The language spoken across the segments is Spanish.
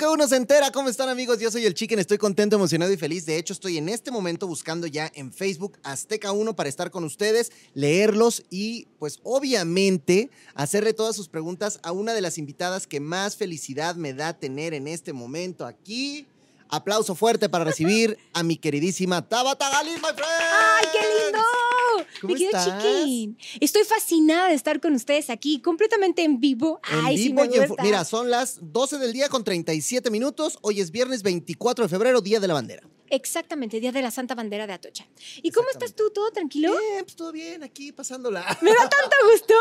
que uno se entera. ¿Cómo están amigos? Yo soy el Chicken, estoy contento, emocionado y feliz. De hecho, estoy en este momento buscando ya en Facebook Azteca 1 para estar con ustedes, leerlos y pues obviamente hacerle todas sus preguntas a una de las invitadas que más felicidad me da tener en este momento aquí. Aplauso fuerte para recibir a mi queridísima Tabata Galil, my friend. ¡Ay, qué lindo! ¿Cómo estás? Chiquín. Estoy fascinada de estar con ustedes aquí, completamente en vivo. En Ay, sí vivo me en fu- gusta. Mira, son las 12 del día con 37 minutos. Hoy es viernes 24 de febrero, Día de la Bandera. Exactamente, Día de la Santa Bandera de Atocha. ¿Y cómo estás tú? ¿Todo tranquilo? Bien, pues todo bien, aquí pasándola. Me da tanto gusto.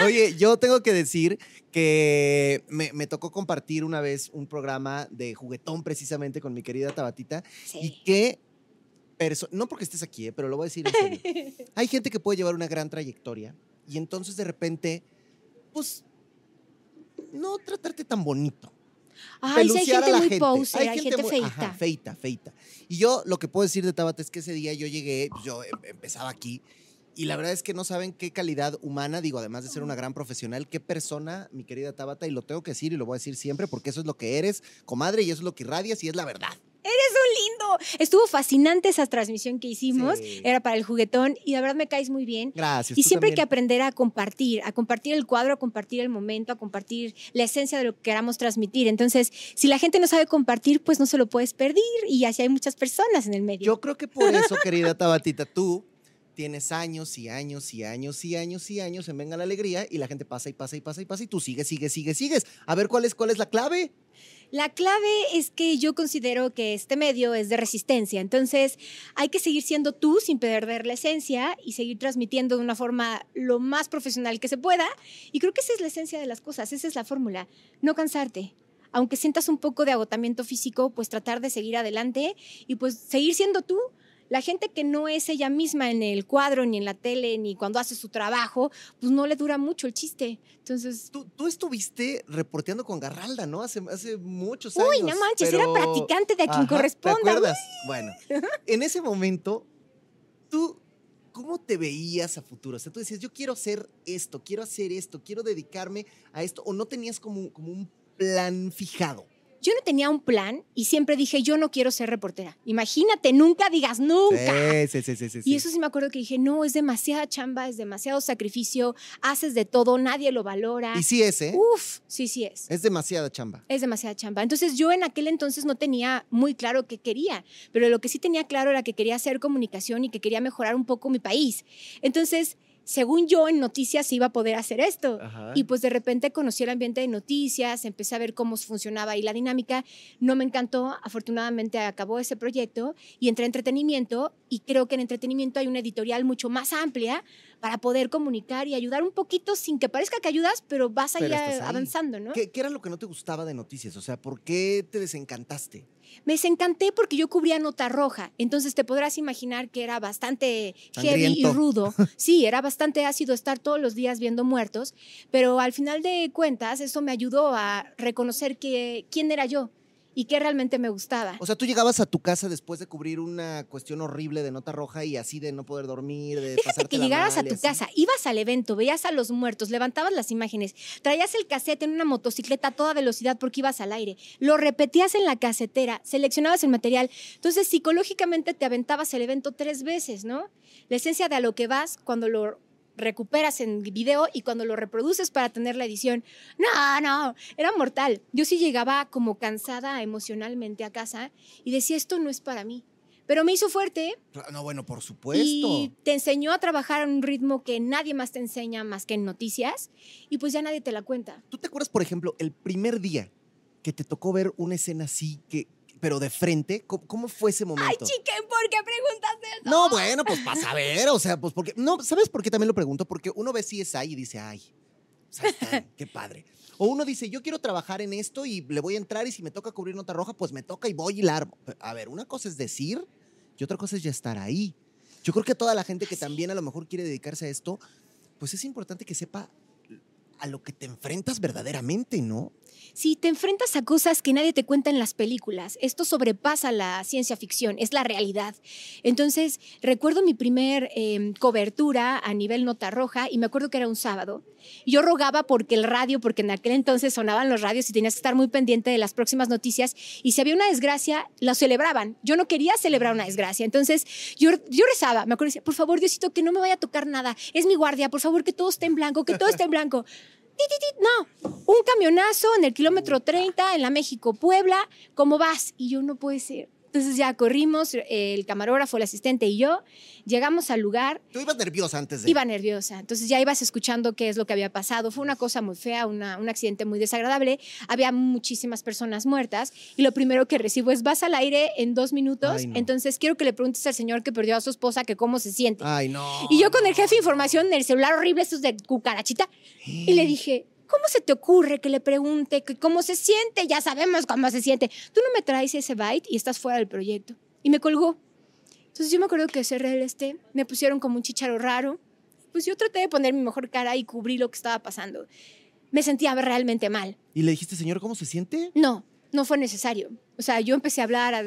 Oye, yo tengo que decir que me, me tocó compartir una vez un programa de juguetón precisamente con mi querida Tabatita y que, no porque estés aquí, eh, pero lo voy a decir en serio. Hay gente que puede llevar una gran trayectoria y entonces de repente, pues, no tratarte tan bonito. Ay, sí, hay gente la muy gente. poser, hay gente, muy- feita. ajá, feita, feita. Y yo lo que puedo decir de Tabata es que ese día yo llegué, pues, yo em- empezaba aquí. Y la verdad es que no saben qué calidad humana, digo, además de ser una gran profesional, qué persona, mi querida Tabata, y lo tengo que decir y lo voy a decir siempre porque eso es lo que eres, comadre, y eso es lo que irradias y es la verdad. Lindo. Estuvo fascinante esa transmisión que hicimos. Sí. Era para el juguetón y la verdad me caes muy bien. Gracias. Y siempre hay que aprender a compartir, a compartir el cuadro, a compartir el momento, a compartir la esencia de lo que queramos transmitir. Entonces, si la gente no sabe compartir, pues no se lo puedes perder y así hay muchas personas en el medio. Yo creo que por eso, querida Tabatita, tú tienes años y años y años y años y años en Venga la Alegría y la gente pasa y pasa y pasa y pasa y tú sigues, sigues, sigues, sigues. A ver, ¿cuál es, cuál es la clave? La clave es que yo considero que este medio es de resistencia, entonces hay que seguir siendo tú sin perder la esencia y seguir transmitiendo de una forma lo más profesional que se pueda. Y creo que esa es la esencia de las cosas, esa es la fórmula, no cansarte. Aunque sientas un poco de agotamiento físico, pues tratar de seguir adelante y pues seguir siendo tú. La gente que no es ella misma en el cuadro, ni en la tele, ni cuando hace su trabajo, pues no le dura mucho el chiste. Entonces, Tú, tú estuviste reporteando con Garralda, ¿no? Hace, hace muchos años. uy, no manches, era pero- practicante de a quien Ajá, corresponda. ¿Te acuerdas? Bueno, en ese momento, tú, ¿cómo te veías a futuro? O sea, tú decías, yo quiero hacer esto, quiero hacer esto, quiero dedicarme a esto, o no tenías como, como un plan fijado. Yo no tenía un plan y siempre dije, yo no quiero ser reportera. Imagínate, nunca digas nunca. Sí, sí, sí, sí, sí. Y eso sí me acuerdo que dije, no, es demasiada chamba, es demasiado sacrificio, haces de todo, nadie lo valora. Y sí es, ¿eh? Uf, sí, sí es. Es demasiada chamba. Es demasiada chamba. Entonces yo en aquel entonces no tenía muy claro qué quería, pero lo que sí tenía claro era que quería hacer comunicación y que quería mejorar un poco mi país. Entonces, según yo en noticias iba a poder hacer esto. Ajá. Y pues de repente conocí el ambiente de noticias, empecé a ver cómo funcionaba ahí la dinámica. No me encantó, afortunadamente acabó ese proyecto y entré a entretenimiento y creo que en entretenimiento hay una editorial mucho más amplia para poder comunicar y ayudar un poquito sin que parezca que ayudas, pero vas Pero ahí. avanzando, ¿no? ¿Qué, qué era lo que no te gustaba de noticias? O sea, ¿por qué te desencantaste? Me desencanté porque yo cubría nota roja, entonces te podrás imaginar que era bastante heavy y Sangriento. rudo. Sí, era bastante ácido estar todos los días viendo muertos, pero al final de cuentas eso me ayudó a reconocer que, quién era yo y qué realmente me gustaba. O sea, tú llegabas a tu casa después de cubrir una cuestión horrible de nota roja y así de no poder dormir, de Fíjate que llegaras a mal y tu así. casa, ibas al evento, veías a los muertos, levantabas las imágenes, traías el cassette en una motocicleta a toda velocidad porque ibas al aire, lo repetías en la casetera, seleccionabas el material. Entonces, psicológicamente te aventabas el evento tres veces, ¿no? La esencia de a lo que vas cuando lo recuperas en video y cuando lo reproduces para tener la edición. No, no, era mortal. Yo sí llegaba como cansada emocionalmente a casa y decía, esto no es para mí. Pero me hizo fuerte No, bueno, por supuesto. y te enseñó a trabajar a un ritmo que nadie más te enseña más que en noticias y pues ya nadie te la cuenta. ¿Tú te acuerdas, por ejemplo, el primer día que te tocó ver una escena así, que, pero de frente? ¿Cómo, cómo fue ese momento? Ay, chiquen, ¿por qué preguntas eso? No, bueno, pues para saber, o sea, pues porque, no, ¿sabes por qué también lo pregunto? Porque uno ve CSI y dice, ay, qué padre. O uno dice, yo quiero trabajar en esto y le voy a entrar y si me toca cubrir nota roja, pues me toca y voy y la armo. A ver, una cosa es decir y otra cosa es ya estar ahí. Yo creo que toda la gente que también a lo mejor quiere dedicarse a esto, pues es importante que sepa a lo que te enfrentas verdaderamente, ¿no? Sí, te enfrentas a cosas que nadie te cuenta en las películas. Esto sobrepasa la ciencia ficción, es la realidad. Entonces, recuerdo mi primer em, cobertura a nivel nota roja y me acuerdo que era un sábado. Yo rogaba porque el radio, porque en aquel entonces sonaban los radios y tenías que estar muy pendiente de las próximas noticias y si había una desgracia, la celebraban. Yo no quería celebrar una desgracia. Entonces, yo, yo rezaba, me acuerdo, decía, por favor, Diosito, que no me vaya a tocar nada. Es mi guardia, por favor, que todo esté en blanco, que todo esté en blanco. No, un camionazo en el kilómetro 30 en la México-Puebla, ¿cómo vas? Y yo no puede ser. Entonces ya corrimos, el camarógrafo, el asistente y yo, llegamos al lugar. ¿Tú ibas nerviosa antes de...? Iba nerviosa, entonces ya ibas escuchando qué es lo que había pasado. Fue una cosa muy fea, un accidente muy desagradable. Había muchísimas personas muertas y lo primero que recibo es, vas al aire en dos minutos, entonces quiero que le preguntes al señor que perdió a su esposa que cómo se siente. Ay, no. Y yo con el jefe de información en el celular horrible, estos de cucarachita, y le dije, ¿Cómo se te ocurre que le pregunte cómo se siente? Ya sabemos cómo se siente. Tú no me traes ese byte y estás fuera del proyecto. Y me colgó. Entonces yo me acuerdo que cerré el este, me pusieron como un chicharo raro. Pues yo traté de poner mi mejor cara y cubrir lo que estaba pasando. Me sentía realmente mal. ¿Y le dijiste, señor, cómo se siente? No, no fue necesario. O sea, yo empecé a hablar,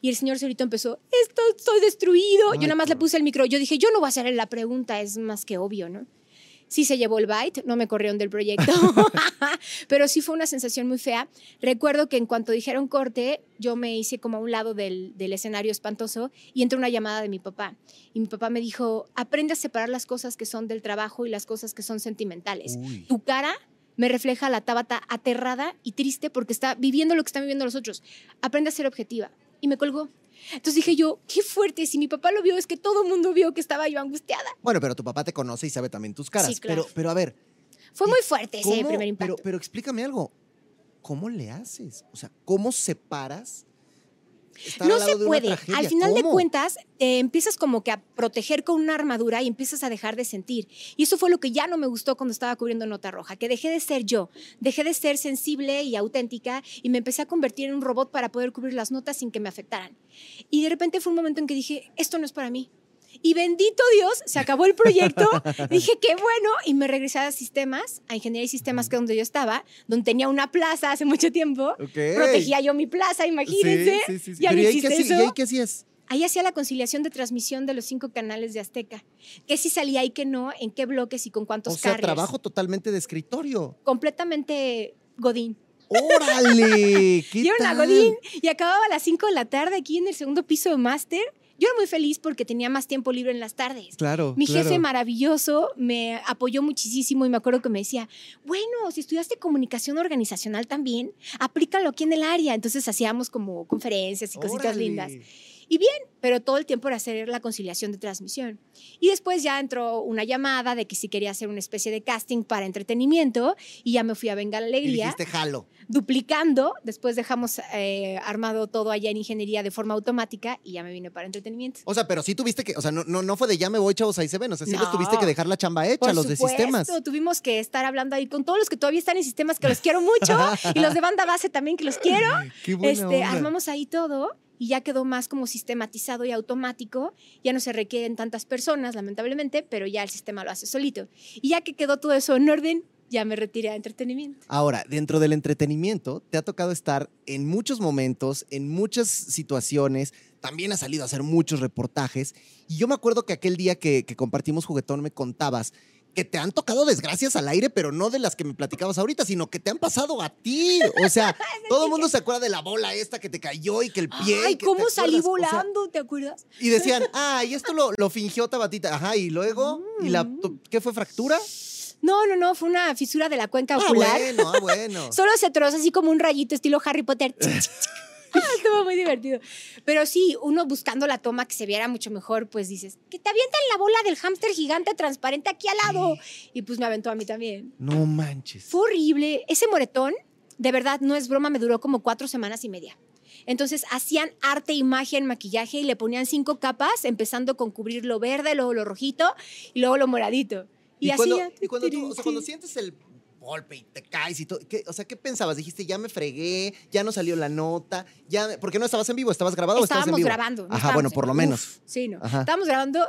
y el señor solito empezó, esto, estoy destruido. yo nada más le puse el micro. Yo dije, yo no voy a hacerle la pregunta, es más que obvio, ¿no? Sí se llevó el byte, no me corrieron del proyecto, pero sí fue una sensación muy fea. Recuerdo que en cuanto dijeron corte, yo me hice como a un lado del, escenario espantoso y entró una llamada de mi papá. Y mi papá me dijo, aprende a separar las cosas que son del trabajo y las cosas que son sentimentales. Tu cara me refleja la Tabata aterrada y triste porque está viviendo lo que están viviendo los otros. Aprende a ser objetiva. Y me colgó. Entonces dije yo, qué fuerte, si mi papá lo vio, es que todo el mundo vio que estaba yo angustiada. Bueno, pero tu papá te conoce y sabe también tus caras. Sí, claro. pero, pero a ver. Fue muy fuerte ese primer impacto. Pero, pero explícame algo. ¿Cómo le haces? O sea, ¿cómo separas no se puede. Al final de cuentas, empiezas como que a proteger con una armadura y empiezas a dejar de sentir. Y eso fue lo que ya no me gustó cuando estaba cubriendo Nota Roja, que dejé de ser yo, dejé de ser sensible y auténtica y me empecé a convertir en un robot para poder cubrir las notas sin que me afectaran. Y de repente fue un momento en que dije, esto no es para mí. Y bendito Dios, se acabó el proyecto. Dije, qué bueno. Y me regresé a sistemas, a ingeniería y sistemas, que es donde yo estaba, donde tenía una plaza hace mucho tiempo. Protegía yo mi plaza, imagínense. Sí, sí, sí. Ya ¿y ahí qué hacías? Ahí hacía la conciliación de transmisión de los cinco canales de Azteca. ¿Qué si salía y qué no? ¿En qué bloques y con cuántos O sea, trabajo totalmente de escritorio. Completamente Godín. ¡Órale! ¿Qué Yo era Godín y acababa a las 5 de la tarde aquí en el segundo piso de máster yo era muy feliz porque tenía más tiempo libre en las tardes. Claro. Mi jefe maravilloso me apoyó muchísimo y me acuerdo que me decía, bueno, si estudiaste comunicación organizacional también, aplícalo aquí en el área. Entonces hacíamos como conferencias y cositas lindas. Y bien, pero todo el tiempo era hacer la conciliación de transmisión. Y después ya entró una llamada de que si quería hacer una especie de casting para entretenimiento y ya me fui a Venga la Alegría. Y jalo. Duplicando, después dejamos eh, armado todo allá en ingeniería de forma automática y ya me vine para entretenimiento. O sea, pero sí tuviste que, o sea, no, no, fue de ya me voy, chavos, ahí se ven, o sea, sí les tuviste que dejar la chamba hecha, los de sistemas. Tuvimos que estar hablando ahí con todos los que todavía están en sistemas que los quiero mucho y los de banda base también que los quiero. Qué buena este, armamos ahí todo y ya quedó más como sistematizado y automático. Ya no se requieren tantas personas, lamentablemente, pero ya el sistema lo hace solito. Y ya que quedó todo eso en orden, ya me retiré a entretenimiento. Ahora, dentro del entretenimiento, te ha tocado estar en muchos momentos, en muchas situaciones. También has salido a hacer muchos reportajes. Y yo me acuerdo que aquel día que, que compartimos Juguetón me contabas que te han tocado desgracias al aire, pero no de las que me platicabas ahorita, sino que te han pasado a ti. O sea, todo el mundo se acuerda de la bola esta que te cayó y que el pie. Ay, ¿cómo salí volando? ¿Te acuerdas? Y decían, ah, y esto lo, fingió Tabatita. Ajá, y luego, ¿y la mm. qué fue fractura? No, no, no, fue una fisura de la cuenca ah, ocular. Ah, bueno, ah, bueno. Solo se trozó así como un rayito estilo Harry Potter. Estuvo muy divertido. Pero sí, uno buscando la toma que se viera mucho mejor, pues dices, que te avientan la bola del hámster gigante transparente aquí al lado. Y pues me aventó a mí también. No manches. Fue horrible. Ese moretón, de verdad, no es broma, me duró como cuatro semanas y media. Entonces hacían arte, imagen, maquillaje y le ponían cinco capas, empezando con cubrir lo verde, luego lo rojito y luego lo moradito. Y, así. y cuando, tú, o sea, cuando sientes el golpe y te caes y todo. o sea, ¿qué pensabas? Dijiste, ya me fregué, ya no salió la nota, ya. ¿Por qué no estabas en vivo? ¿Estabas grabado o estabas en vivo? grabando. Ajá, bueno, por lo menos. sí, no. Estábamos grabando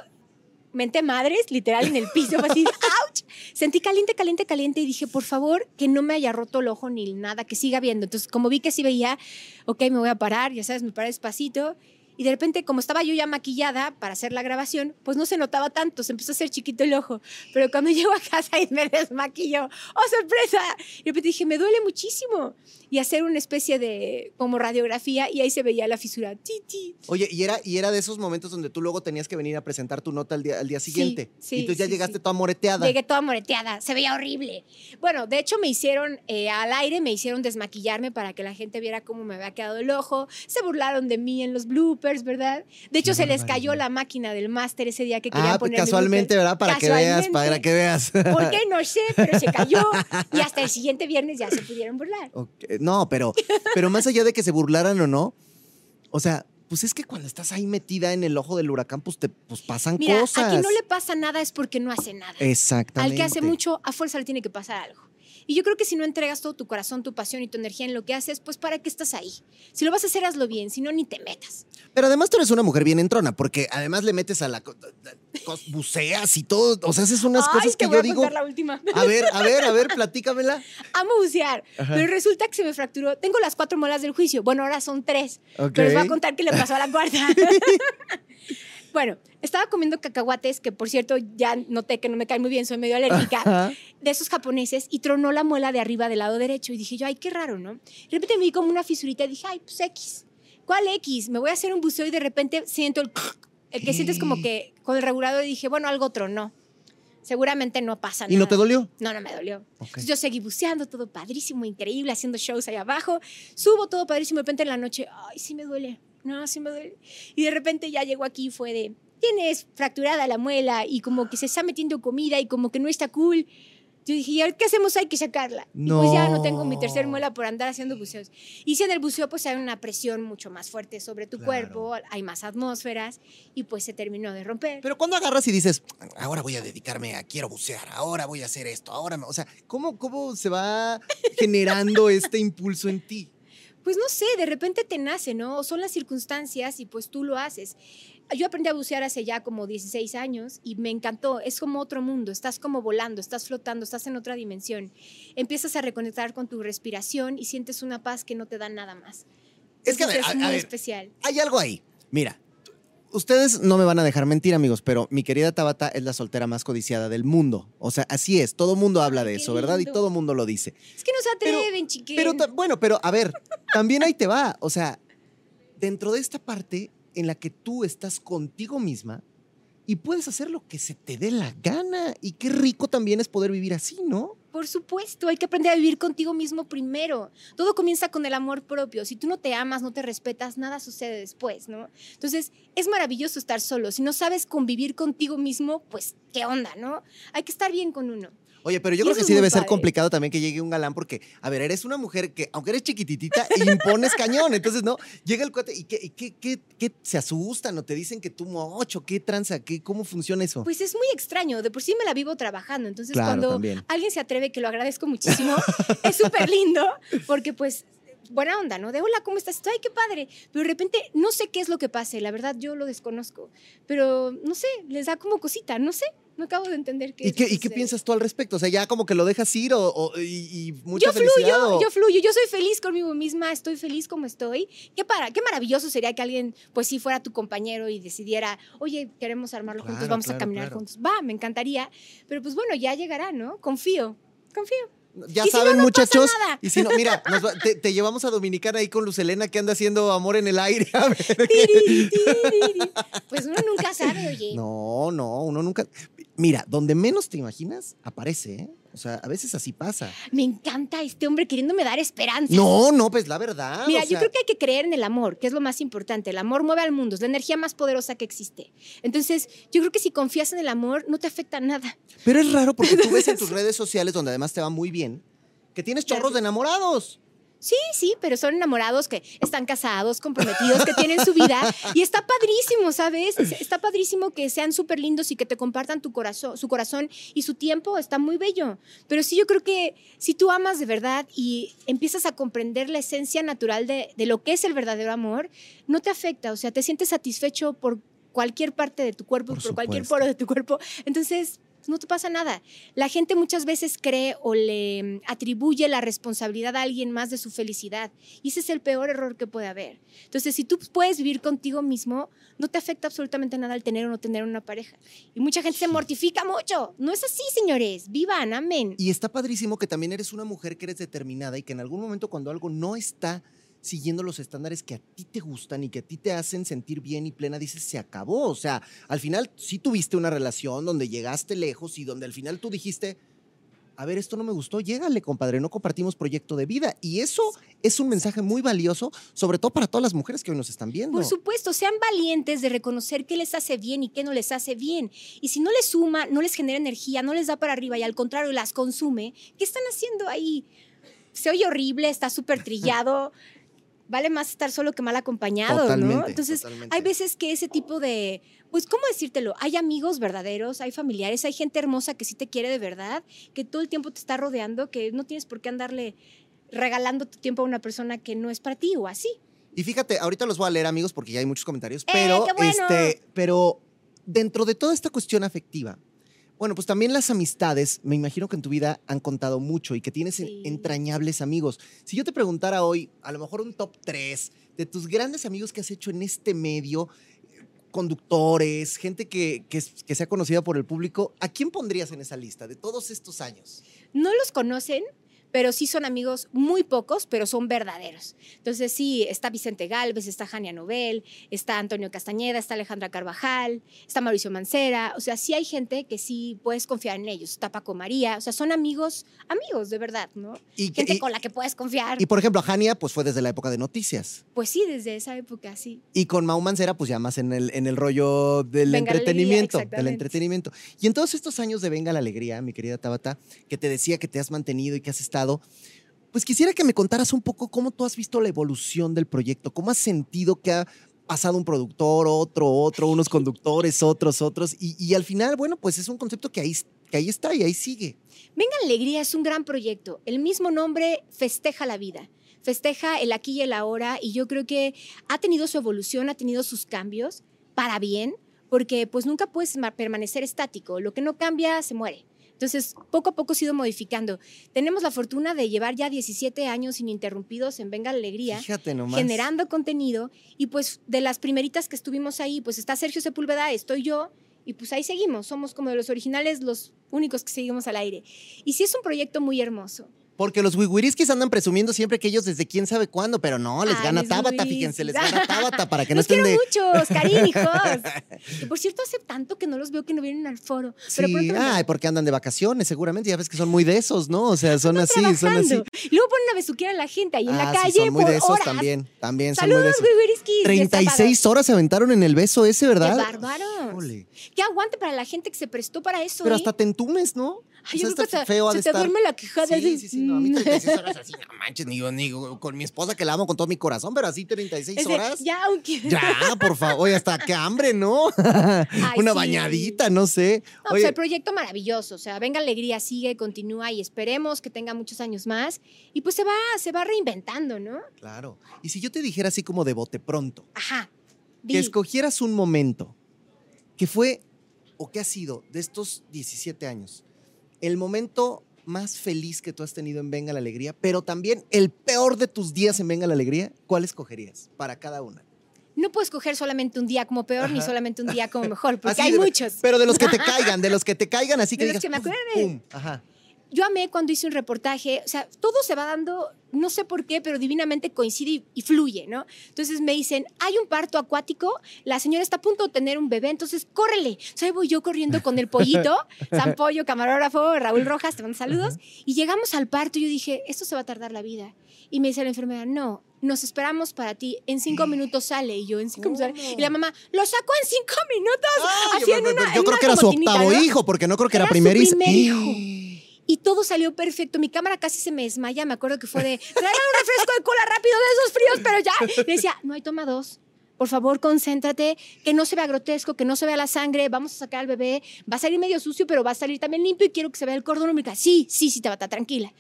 mente madres, literal, en el piso, así, ¡ouch! sentí caliente, caliente, caliente y dije, por favor, que no me haya roto el ojo ni nada, que siga viendo. Entonces, como vi que sí veía, ok, me voy a parar, ya sabes, me paré despacito y de repente, como estaba yo ya maquillada para hacer la grabación, pues no se notaba tanto, se empezó a hacer chiquito el ojo. Pero cuando llego a casa y me desmaquillo, ¡oh, sorpresa! Y de repente dije, me duele muchísimo. Y hacer una especie de como radiografía y ahí se veía la fisura. Ti, Oye, ¿y era, y era de esos momentos donde tú luego tenías que venir a presentar tu nota al día, al día siguiente. Sí, y tú ya sí, llegaste sí. toda moreteada. Llegué toda moreteada, se veía horrible. Bueno, de hecho me hicieron eh, al aire, me hicieron desmaquillarme para que la gente viera cómo me había quedado el ojo. Se burlaron de mí en los bloopers, ¿verdad? De hecho, se les cayó la máquina del máster ese día que querían Ah, poner. mi casualmente. ¿verdad? Para que veas, para que veas. ¿Por qué? No sé, pero se cayó. Y hasta el siguiente viernes ya se pudieron burlar. No, pero, pero más allá de que se burlaran o no, o sea, pues es que cuando estás ahí metida en el ojo del huracán, pues te pues pasan Mira, cosas. a quien no le pasa nada es porque no hace nada. Exactamente. Al que hace mucho, a fuerza le tiene que pasar algo. Y yo creo que si no entregas todo tu corazón, tu pasión y tu energía en lo que haces, pues ¿para qué estás ahí? Si lo vas a hacer, hazlo bien, si no, ni te metas. Pero además tú eres una mujer bien entrona, porque además le metes a la... buceas y todo, o sea, haces unas Ay, cosas te que voy yo a digo... la última. A ver, a ver, a ver, platícamela. Amo bucear, pero resulta que se me fracturó. Tengo las cuatro molas del juicio. Bueno, ahora son tres. Pero les voy a contar qué le pasó a la cuarta. bueno, estaba comiendo cacahuates, que por cierto ya noté que no me caen muy bien, soy medio alérgica, Ajá. de esos japoneses, y tronó la muela de arriba del lado derecho. Y dije yo, ay, qué raro, ¿no? De repente me vi como una fisurita y dije, ay, pues X. ¿Cuál X? Me voy a hacer un buceo y de repente siento el... El que ¿Qué? sientes como que con el regulador dije, bueno, algo tronó. Seguramente no pasa nada. ¿Y no te dolió? No, no me dolió. Ok. Entonces yo seguí buceando, todo padrísimo, increíble, haciendo shows ahí abajo. Subo todo padrísimo, de repente en la noche, ay, sí me duele. No, sí me duele. Y de repente ya llegó aquí y fue de, tienes fracturada la muela y como que se está metiendo comida y como que no está cool. Yo dije, ¿y qué hacemos? Hay que sacarla. Y pues ya no tengo mi tercer No. muela por andar haciendo buceos. Y si en el buceo pues hay una presión mucho más fuerte sobre tu Claro. cuerpo, hay más atmósferas y pues se terminó de romper. Pero cuando agarras y dices, ahora voy a dedicarme a quiero bucear, ahora voy a hacer esto, ahora, me-", o sea, ¿cómo, cómo se va generando este impulso en ti? Pues no sé, de repente te nace, ¿no? O son las circunstancias y pues tú lo haces. Yo aprendí a bucear hace ya como 16 años y me encantó. Es como otro mundo, estás como volando, estás flotando, estás en otra dimensión. Empiezas a reconectar con tu respiración y sientes una paz que no te da nada más. Es que, a ver, a- es a muy ver. especial. Hay algo ahí. Mira, ustedes no me van a dejar mentir, amigos, pero mi querida Tabata es la soltera más codiciada del mundo. O sea, así es, todo mundo habla de eso, ¿verdad? Y todo mundo lo dice. Es que no se atreven, chiquín. Pero bueno, pero a ver, también ahí te va. O sea, dentro de esta parte en la que tú estás contigo misma y puedes hacer lo que se te dé la gana. Y qué rico también es poder vivir así, ¿no? Por supuesto, hay que aprender a vivir contigo mismo primero. Todo comienza con el amor propio. Si tú no te amas, no te respetas, nada sucede después, ¿no? Entonces, es maravilloso estar solo. Si no sabes convivir contigo mismo, pues, ¿qué onda, no? Hay que estar bien con uno. Oye, pero yo creo que sí debe ser complicado también que llegue un galán porque, a ver, eres una mujer que, aunque eres chiquititita, impones cañón. Entonces, ¿no? Llega el cuate y ¿qué, qué, qué- qué se asustan o te dicen que tú mocho, qué tranza, qué, cómo funciona eso. Pues es muy extraño. De por sí me la vivo trabajando. Entonces, Claro, cuando también. alguien se atreve, que lo agradezco muchísimo, es súper lindo porque, pues, buena onda, ¿no? De hola, ¿cómo estás? Ay, qué padre. Pero de repente no sé qué es lo que pase. La verdad, yo lo desconozco. Pero no sé, les da como cosita. No sé. No acabo de entender qué ¿Y es qué, ¿Y qué piensas tú al respecto? O sea, ya como que lo dejas ir o, o- y, y mucha yo felicidad. fluyo, o- yo fluyo, yo soy feliz conmigo misma, estoy feliz como estoy. Qué, para, qué maravilloso sería que alguien, pues sí, fuera tu compañero y decidiera, oye, queremos armarlo juntos, vamos claro, a caminar claro. juntos. Va, me encantaría. Pero pues bueno, ya llegará, ¿no? Confío, confío. Ya Y si no, saben, no pasa muchachos. nada. Y si no, mira, nos va- te, te llevamos a Dominicana ahí con Lucelena que anda haciendo amor en el aire. A ver. Pues uno nunca sabe, oye. No, no, uno nunca. Mira, donde menos te imaginas, aparece, ¿eh? O sea, a veces así pasa. Me encanta este hombre queriéndome dar esperanza. No, no, pues la verdad. Mira, o yo creo que hay que creer en el amor, que es lo más importante. El amor mueve al mundo, es la energía más poderosa que existe. Entonces, yo creo que si confías en el amor, no te afecta nada. Pero es raro porque tú ves en tus redes sociales, donde además te va muy bien, que tienes chorros de enamorados. Sí, sí, pero son enamorados que están casados, comprometidos, que tienen su vida. Y está padrísimo, ¿sabes? Es- Está padrísimo que sean súper lindos y que te compartan tu corazón, su corazón y su tiempo. Está muy bello. Pero sí, yo creo que si tú amas de verdad y empiezas a comprender la esencia natural de, de lo que es el verdadero amor, no te afecta. O sea, te sientes satisfecho por cualquier parte de tu cuerpo, Por por, cualquier poro de tu cuerpo. Entonces, no te pasa nada. La gente muchas veces cree o le mm, atribuye la responsabilidad a alguien más de su felicidad. Y ese es el peor error que puede haber. Entonces, si tú puedes vivir contigo mismo, no te afecta absolutamente nada el tener o no tener una pareja. Y mucha gente se mortifica mucho. No es así, señores. Vivan, amén. Y está padrísimo que también eres una mujer que eres determinada y que en algún momento cuando algo no está siguiendo los estándares que a ti te gustan y que a ti te hacen sentir bien y plena, dices, se acabó. O sea, al final sí tuviste una relación donde llegaste lejos y donde al final tú dijiste, a ver, esto no me gustó, llégale, compadre, no compartimos proyecto de vida. Y eso es un mensaje muy valioso, sobre todo para todas las mujeres que hoy nos están viendo. Por supuesto, sean valientes de reconocer qué les hace bien y qué no les hace bien. Y si no les suma, no les genera energía, no les da para arriba y al contrario las consume, ¿qué están haciendo ahí? Se oye horrible, está súper trillado vale más estar solo que mal acompañado, ¿no? Entonces, hay veces que ese tipo de, pues, ¿cómo decírtelo? Hay amigos verdaderos, hay familiares, hay gente hermosa que sí te quiere de verdad, que todo el tiempo te está rodeando, que no tienes por qué andarle regalando tu tiempo a una persona que no es para ti o así. Y fíjate, ahorita los voy a leer, amigos, porque ya hay muchos comentarios, ¡Eh, pero, este, pero dentro de toda esta cuestión afectiva, bueno, pues también las amistades, me imagino que en tu vida han contado mucho y que tienes entrañables amigos. Si yo te preguntara hoy, a lo mejor un top 3 de tus grandes amigos que has hecho en este medio, conductores, gente que, que, que sea conocida por el público, ¿a quién pondrías en esa lista de todos estos años? No los conocen, pero sí son amigos muy pocos, pero son verdaderos. Entonces sí, está Vicente Galvez, está Jania Nobel, está Antonio Castañeda, está Alejandra Carvajal, está Mauricio Mancera, o sea, sí hay gente que sí puedes confiar en ellos, está Paco María, o sea, son amigos, amigos de verdad, ¿no? Y gente con la que puedes confiar. Y por ejemplo, Jania, pues fue desde la época de noticias. Pues sí, desde esa época, sí. Y con Mau Mancera, pues ya más en el, en el rollo del entretenimiento, del entretenimiento. Y en todos estos años de Venga la Alegría, mi querida Tabata, que te decía que te has mantenido y que has estado pues quisiera que me contaras un poco cómo tú has visto la evolución del proyecto, cómo has sentido que ha pasado un productor, otro, otro, unos conductores, otros, otros, y, al final, bueno, pues es un concepto que ahí, que ahí está y ahí sigue. Venga Alegría es un gran proyecto. El mismo nombre festeja la vida festeja el aquí y el ahora y yo creo que ha tenido su evolución, ha tenido sus cambios para bien, porque pues nunca puedes permanecer estático, lo que no cambia se muere. Entonces, poco a poco ha ido modificando. Tenemos la fortuna de llevar ya 17 años ininterrumpidos en Venga Alegría, generando contenido. Y pues de las primeritas que estuvimos ahí, pues está Sergio Sepúlveda, estoy yo, y pues ahí seguimos. Somos como de los originales los únicos que seguimos al aire. Y sí es un proyecto muy hermoso. Porque los wiwiriskis andan presumiendo siempre que ellos desde quién sabe cuándo, pero no, les gana Tabata, fíjense, les gana Tabata para que no estén quiero muchos, cariños. Y por cierto, hace tanto que no los veo que no vienen al foro. Sí, ay, porque andan de vacaciones, seguramente, ya ves que son muy de esos, ¿no? O sea, son así, son así. luego ponen a besuquear a la gente ahí en la calle sí, son muy por de esos horas. también, también son Saludos, muy de esos. 36 horas se aventaron en el beso ese, ¿verdad? Qué bárbaros. Qué aguante para la gente que se prestó para eso, Pero ¿eh? hasta te entumes, ¿no? Ay, yo creo que feo se te duerme la quejada. Sí, sí, sí, no, a mí 36 horas así, no manches, ni, ni con mi esposa que la amo con todo mi corazón, pero así 36 horas. Ya, aunque. Ya, por favor, oye, hasta qué hambre, ¿no? Una bañadita, no sé. No, pues el proyecto maravilloso, o sea, venga alegría, sigue, continúa y esperemos que tenga muchos años más y pues se va, se va reinventando, ¿no? Claro. Y si yo te dijera así como de bote pronto. Ajá. Que escogieras un momento que fue o que ha sido de estos 17 años el momento más feliz que tú has tenido en Venga la Alegría, pero también el peor de tus días en Venga la Alegría, ¿cuál escogerías para cada una? No puedo escoger solamente un día como peor ni solamente un día como mejor, porque hay muchos. Pero de los que te caigan, de los que te caigan, así que de digas, los que me acuerde. Ajá yo amé cuando hice un reportaje, o sea, todo se va dando, no sé por qué, pero divinamente coincide y, fluye, ¿no? Entonces me dicen, hay un parto acuático, la señora está a punto de tener un bebé, entonces córrele. O sea, voy yo corriendo con el pollito, San Pollo, camarógrafo, Raúl Rojas, te mando saludos, y llegamos al parto y yo dije, esto se va a tardar la vida. Y me dice la enfermera, no, nos esperamos para ti, en cinco minutos sale. Y yo, en cinco minutos sale. Y la mamá, lo sacó en cinco minutos. yo, creo que era su octavo hijo, porque no creo que era, primer, hijo y todo salió perfecto. Mi cámara casi se me desmaya. Me acuerdo que fue de, traer un refresco de cola rápido de esos fríos, pero ya. Decía, no hay toma dos. Por favor, concéntrate, que no se vea grotesco, que no se vea la sangre, vamos a sacar al bebé, va a salir medio sucio, pero va a salir también limpio y quiero que se vea el cordón umbilical. Sí, sí, sí, te va a estar tranquila.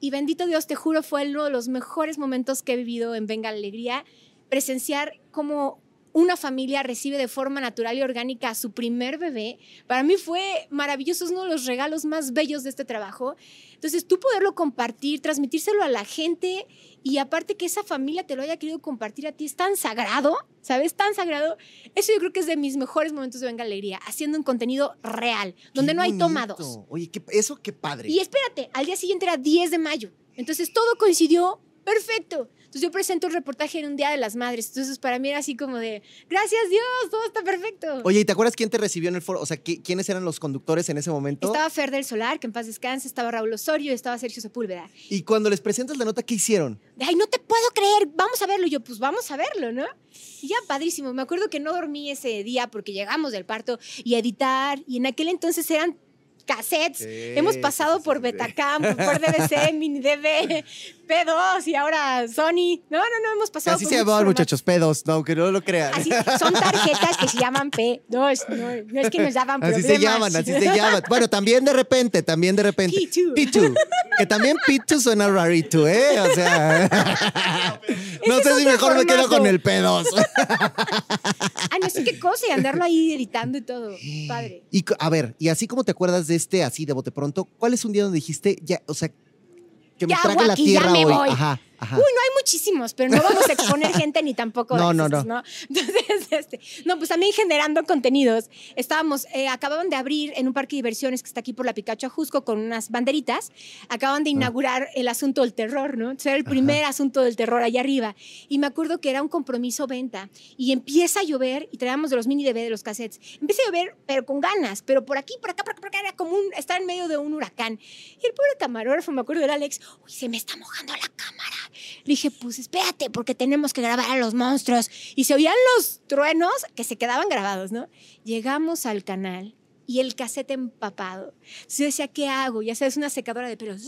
Y bendito Dios, te juro, fue uno de los mejores momentos que he vivido en Venga la Alegría, presenciar como una familia recibe de forma natural y orgánica a su primer bebé, para mí fue maravilloso, es uno de los regalos más bellos de este trabajo. Entonces, tú poderlo compartir, transmitírselo a la gente y aparte que esa familia te lo haya querido compartir a ti, es tan sagrado, ¿sabes? Tan sagrado. Eso yo creo que es de mis mejores momentos de Venga Alegría, haciendo un contenido real, donde Qué no hay bonito. tomados. Oye, qué- eso qué padre. Y espérate, al día siguiente era 10 de mayo. Entonces todo coincidió perfecto. Entonces yo presento un reportaje en un Día de las Madres. Entonces para mí era así como de, gracias Dios, todo está perfecto. Oye, ¿y te acuerdas quién te recibió en el foro? O sea, ¿qui- ¿quiénes eran los conductores en ese momento? Estaba Fer del Solar, que en paz descanse, estaba Raúl Osorio y estaba Sergio Sepúlveda. Y cuando les presentas la nota, ¿qué hicieron? Ay, no te puedo creer, vamos a verlo. Y yo, pues vamos a verlo, ¿no? Y ya, padrísimo. Me acuerdo que no dormí ese día porque llegamos del parto y a editar. Y en aquel entonces eran cassettes. Sí, Hemos pasado sí, por. Betacam, por DVC, Mini DV, P2 y ahora Sony. No, no, no, hemos pasado Así por se llamaban, muchachos, pedos, no, que no lo crean. Así, son tarjetas que se llaman P2. No, no es que nos daban Así problemas. se llaman, así se llaman. Bueno, también de repente, también de repente. P2. P2. Que también P2 suena rarito, ¿eh? O sea. no sé si mejor me quedo con el P2. Sé qué cosa y andarlo ahí editando y todo. Padre. Y a ver, y así como te acuerdas de este, así de bote pronto, ¿cuál es un día donde dijiste, ya, o sea, que me Ya, trague la ya tierra me hoy? voy. Ajá, ajá. Uy, no hay muchísimos, pero no vamos a exponer gente ni tampoco. No, no, racistas, Entonces, este, no, pues también generando contenidos. Estábamos, eh, acababan de abrir en un parque de diversiones que está aquí por la Picacho Ajusco con unas banderitas. Acaban Ah. de inaugurar el asunto del terror, ¿no? Entonces era el primer asunto del terror allá arriba. Y me acuerdo que era un compromiso venta. Y empieza a llover y traíamos de los mini DV de los cassettes. Empieza a llover, pero con ganas, pero por aquí, por acá, por acá, por acá, era como un, estar en medio de un huracán. Y el pobre camarógrafo, me acuerdo, era Alex, uy, se me está mojando la cámara. Le dije, pues espérate, porque tenemos que grabar a los monstruos. Y se oían los truenos que se quedaban grabados, ¿no? Llegamos al canal y el cassette empapado. Entonces yo decía, ¿qué hago? Ya sabes, una secadora de pelos.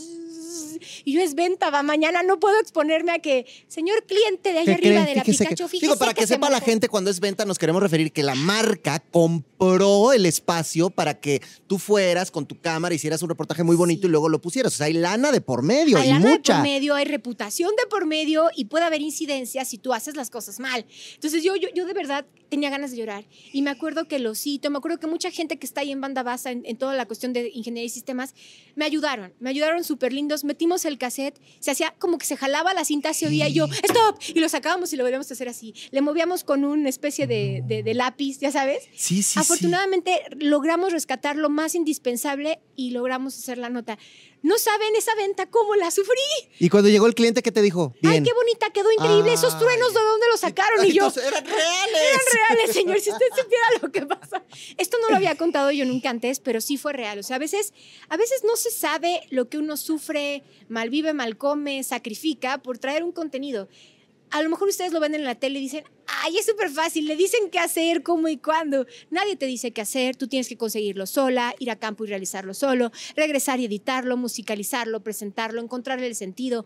Y yo es venta, va mañana, no puedo exponerme a que, señor cliente de allá ¿Qué arriba de la Fíjese que- Pikachu, fíjese Digo, para que, se sepa la mojó". gente, cuando es venta, nos queremos referir que la marca compró el espacio para que tú fueras con tu cámara, hicieras un reportaje muy bonito Sí. y luego lo pusieras. O sea, hay lana de por medio Hay y lana de mucha. por medio, hay reputación de por medio y puede haber incidencias si tú haces las cosas mal. Entonces yo, yo, yo de verdad tenía ganas de llorar y me acuerdo que lo cito, me acuerdo que mucha gente que está ahí en banda basa en, en toda la cuestión de ingeniería y sistemas me ayudaron, me ayudaron súper lindos, metimos el cassette, se hacía como que se jalaba la cinta, se oía y yo, stop, y lo sacábamos y lo volvíamos a hacer así. Le movíamos con una especie de, de- de lápiz, ya sabes. Sí, sí, sí. Afortunadamente logramos rescatar lo más indispensable y logramos hacer la nota. No saben esa venta cómo la sufrí. Y cuando llegó el cliente, ¿qué te dijo? Bien. Ay, qué bonita, quedó increíble. Esos Ay. truenos, ¿de dónde los sacaron? Y yo, eran reales. eran reales, señor. Si usted supiera lo que pasa. Esto no lo había contado yo nunca antes, pero sí fue real. O sea, a veces, a veces no se sabe lo que uno sufre, malvive, mal come, sacrifica por traer un contenido. A lo mejor ustedes lo ven en la tele y dicen, ay, es súper fácil, le dicen qué hacer, cómo y cuándo. Nadie te dice qué hacer, tú tienes que conseguirlo sola, ir a campo y realizarlo solo, regresar y editarlo, musicalizarlo, presentarlo, encontrarle el sentido.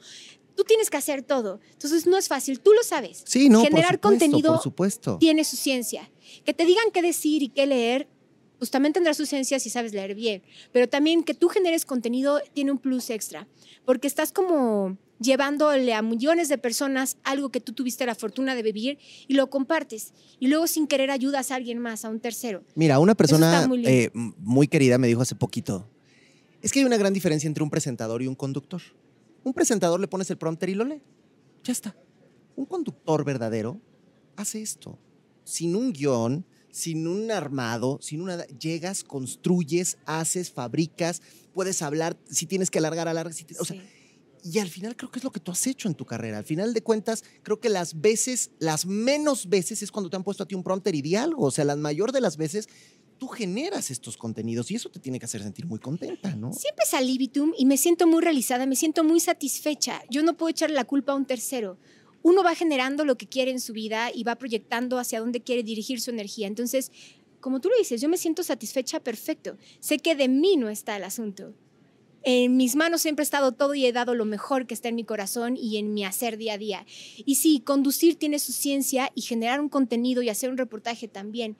Tú tienes que hacer todo. Entonces no es fácil, tú lo sabes. Sí, no, por Generar supuesto, contenido por supuesto. tiene su ciencia. Que te digan qué decir y qué leer, pues también tendrá su ciencia si sabes leer bien. Pero también que tú generes contenido tiene un plus extra, porque estás como llevándole a millones de personas algo que tú tuviste la fortuna de vivir y lo compartes. Y luego sin querer ayudas a alguien más, a un tercero. Mira, una persona muy eh, muy querida me dijo hace poquito, es que hay una gran diferencia entre un presentador y un conductor. Un presentador le pones el prompter y lo lee. Ya está. Un conductor verdadero hace esto. Sin un guion, sin un armado, sin una... Llegas, construyes, haces, fabricas, puedes hablar, si tienes que alargar, alargas. si te- o sea, Sí. Y al final creo que es lo que tú has hecho en tu carrera. Al final de cuentas, creo que las veces, las menos veces es cuando te han puesto a ti un prompter y di algo. O sea, la mayor de las veces tú generas estos contenidos y eso te tiene que hacer sentir muy contenta, ¿no? Siempre es y me siento muy realizada, me siento muy satisfecha. Yo no puedo echarle la culpa a un tercero. Uno va generando lo que quiere en su vida y va proyectando hacia dónde quiere dirigir su energía. Entonces, como tú lo dices, yo me siento satisfecha, perfecto. Sé que de mí no está el asunto. En mis manos siempre ha estado todo y he dado lo mejor que está en mi corazón y en mi hacer día a día. Y sí, conducir tiene su ciencia y generar un contenido y hacer un reportaje también.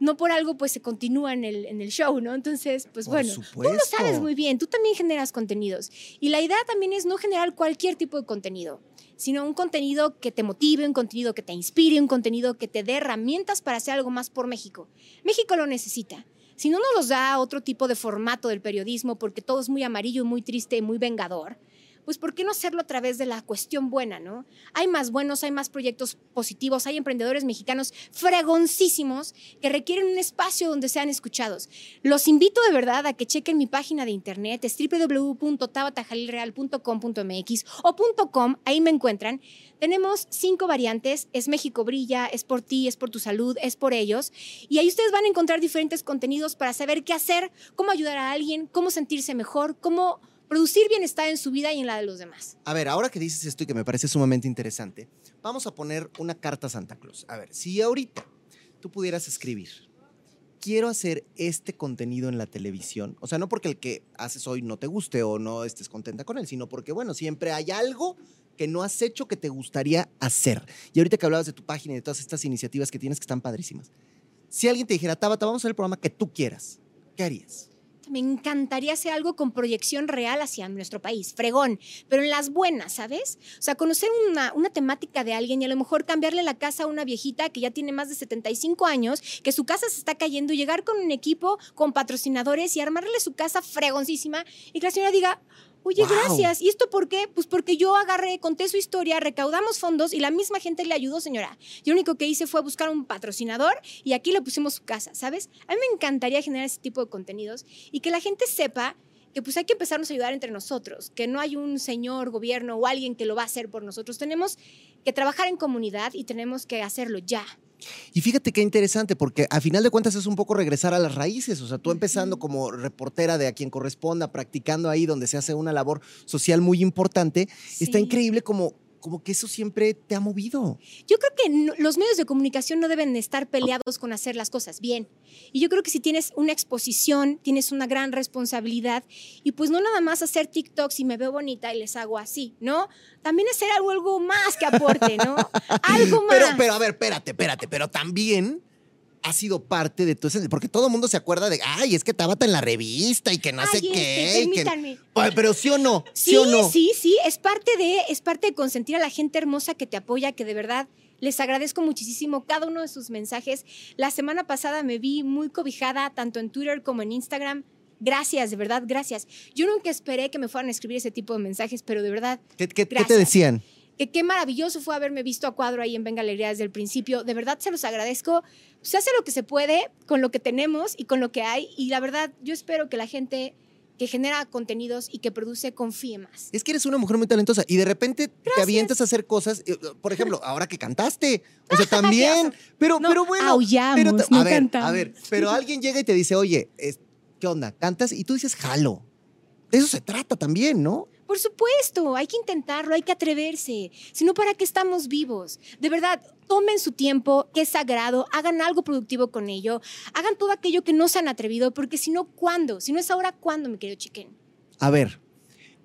No por algo, pues se continúa en el, en el show, ¿no? Entonces, pues Por bueno, tú lo supuesto. sabes muy bien, tú también generas contenidos. Y la idea también es no generar cualquier tipo de contenido. sino un contenido que te motive, un contenido que te inspire, un contenido que te dé herramientas para hacer algo más por México. México lo necesita. Si no nos los da otro tipo de formato del periodismo, porque todo es muy amarillo, muy triste, muy vengador, pues ¿por qué no hacerlo a través de la cuestión buena, no? Hay más buenos, hay más proyectos positivos, hay emprendedores mexicanos fregoncísimos que requieren un espacio donde sean escuchados. Los invito de verdad a que chequen mi página de internet, es www.tabatajalilreal.com.mx o .com, ahí me encuentran. Tenemos cinco variantes, es México Brilla, es por ti, es por tu salud, es por ellos. Y ahí ustedes van a encontrar diferentes contenidos para saber qué hacer, cómo ayudar a alguien, cómo sentirse mejor, cómo producir bienestar en su vida y en la de los demás. A ver, ahora que dices esto y que me parece sumamente interesante, vamos a poner una carta a Santa Claus. A ver, si ahorita tú pudieras escribir, quiero hacer este contenido en la televisión, o sea, no porque el que haces hoy no te guste o no estés contenta con él, sino porque, bueno, siempre hay algo que no has hecho que te gustaría hacer. Y ahorita que hablabas de tu página y de todas estas iniciativas que tienes que están padrísimas. Si alguien te dijera, Tabata, vamos a hacer el programa que tú quieras, ¿qué harías? Me encantaría hacer algo con proyección real hacia nuestro país, fregón, pero en las buenas, ¿sabes? O sea, conocer una, una, temática de alguien y a lo mejor cambiarle la casa a una viejita que ya tiene más de 75 años, que su casa se está cayendo, llegar con un equipo, con patrocinadores y armarle su casa fregoncísima y que la señora diga, Oye, gracias. ¿Y esto por qué? Pues porque yo agarré, conté su historia, recaudamos fondos y la misma gente le ayudó, señora. Yo lo único que hice fue buscar un patrocinador y aquí le pusimos su casa, ¿sabes? A mí me encantaría generar ese tipo de contenidos y que la gente sepa que pues hay que empezarnos a ayudar entre nosotros, que no hay un señor gobierno o alguien que lo va a hacer por nosotros. Tenemos que trabajar en comunidad y tenemos que hacerlo ya. Y fíjate qué interesante, porque a final de cuentas es un poco regresar a las raíces, o sea, tú empezando como reportera de a quien corresponda, practicando ahí donde se hace una labor social muy importante, está increíble como como que eso siempre te ha movido. Yo creo que los medios de comunicación no deben estar peleados con hacer las cosas bien. Y yo creo que si tienes una exposición, tienes una gran responsabilidad y pues no nada más hacer TikTok si me veo bonita y les hago así, ¿no? También hacer algo, algo más que aporte, ¿no? Algo más. Pero, pero a ver, espérate, espérate, pero también ha sido parte de tu esencia, porque todo el mundo se acuerda de, ay, es que Tabata en la revista y que no sé este, qué. Permítanme. pero sí o no, sí, o no. Sí, sí, es parte de, es parte de consentir a la gente hermosa que te apoya, que de verdad les agradezco muchísimo cada uno de sus mensajes. La semana pasada me vi muy cobijada tanto en Twitter como en Instagram. Gracias, de verdad, gracias. Yo nunca esperé que me fueran a escribir ese tipo de mensajes, pero de verdad. ¿Qué, qué te decían? Que qué maravilloso fue haberme visto a cuadro ahí en Venga Alegría desde el principio. De verdad se los agradezco. Se hace lo que se puede con lo que tenemos y con lo que hay. Y la verdad, yo espero que la gente que genera contenidos y que produce confíe más. Es que eres una mujer muy talentosa y de repente te avientas a hacer cosas, eh, por ejemplo, ahora que cantaste, o sea, también, pero, pero bueno, aullamos, a ver, a ver, pero alguien llega y te dice, oye, ¿qué onda? ¿Cantas? Y tú dices, jalo. De eso se trata también, ¿no? Por supuesto, hay que intentarlo, hay que atreverse. Si no, ¿para qué estamos vivos? De verdad, tomen su tiempo, que es sagrado, hagan algo productivo con ello, hagan todo aquello que no se han atrevido, porque si no, ¿cuándo? Si no es ahora, ¿cuándo, mi querido chiquen? A ver,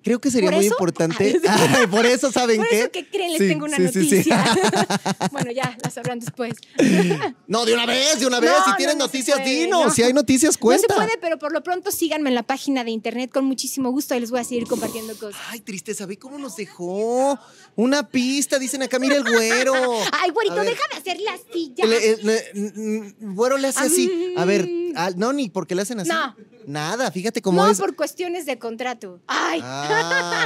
Creo que sería muy importante. por eso, ¿saben por qué? Eso que creen, les tengo una noticia. bueno, ya, las sabrán después. no, de una vez, de una vez. si tienen noticias, dinos. Si hay noticias, cuenta. No se puede, pero por lo pronto síganme en la página de internet con muchísimo gusto. y les voy a seguir compartiendo cosas. Ay, tristeza, ¿ve cómo nos dejó? Una pista, dicen acá, mira el güero. Ay, güerito, deja de hacer la silla. El, güero le hace así. A ver, no, ni porque le hacen así. No. Nada, fíjate cómo no, es. No, por cuestiones de contrato. Ay. Ah,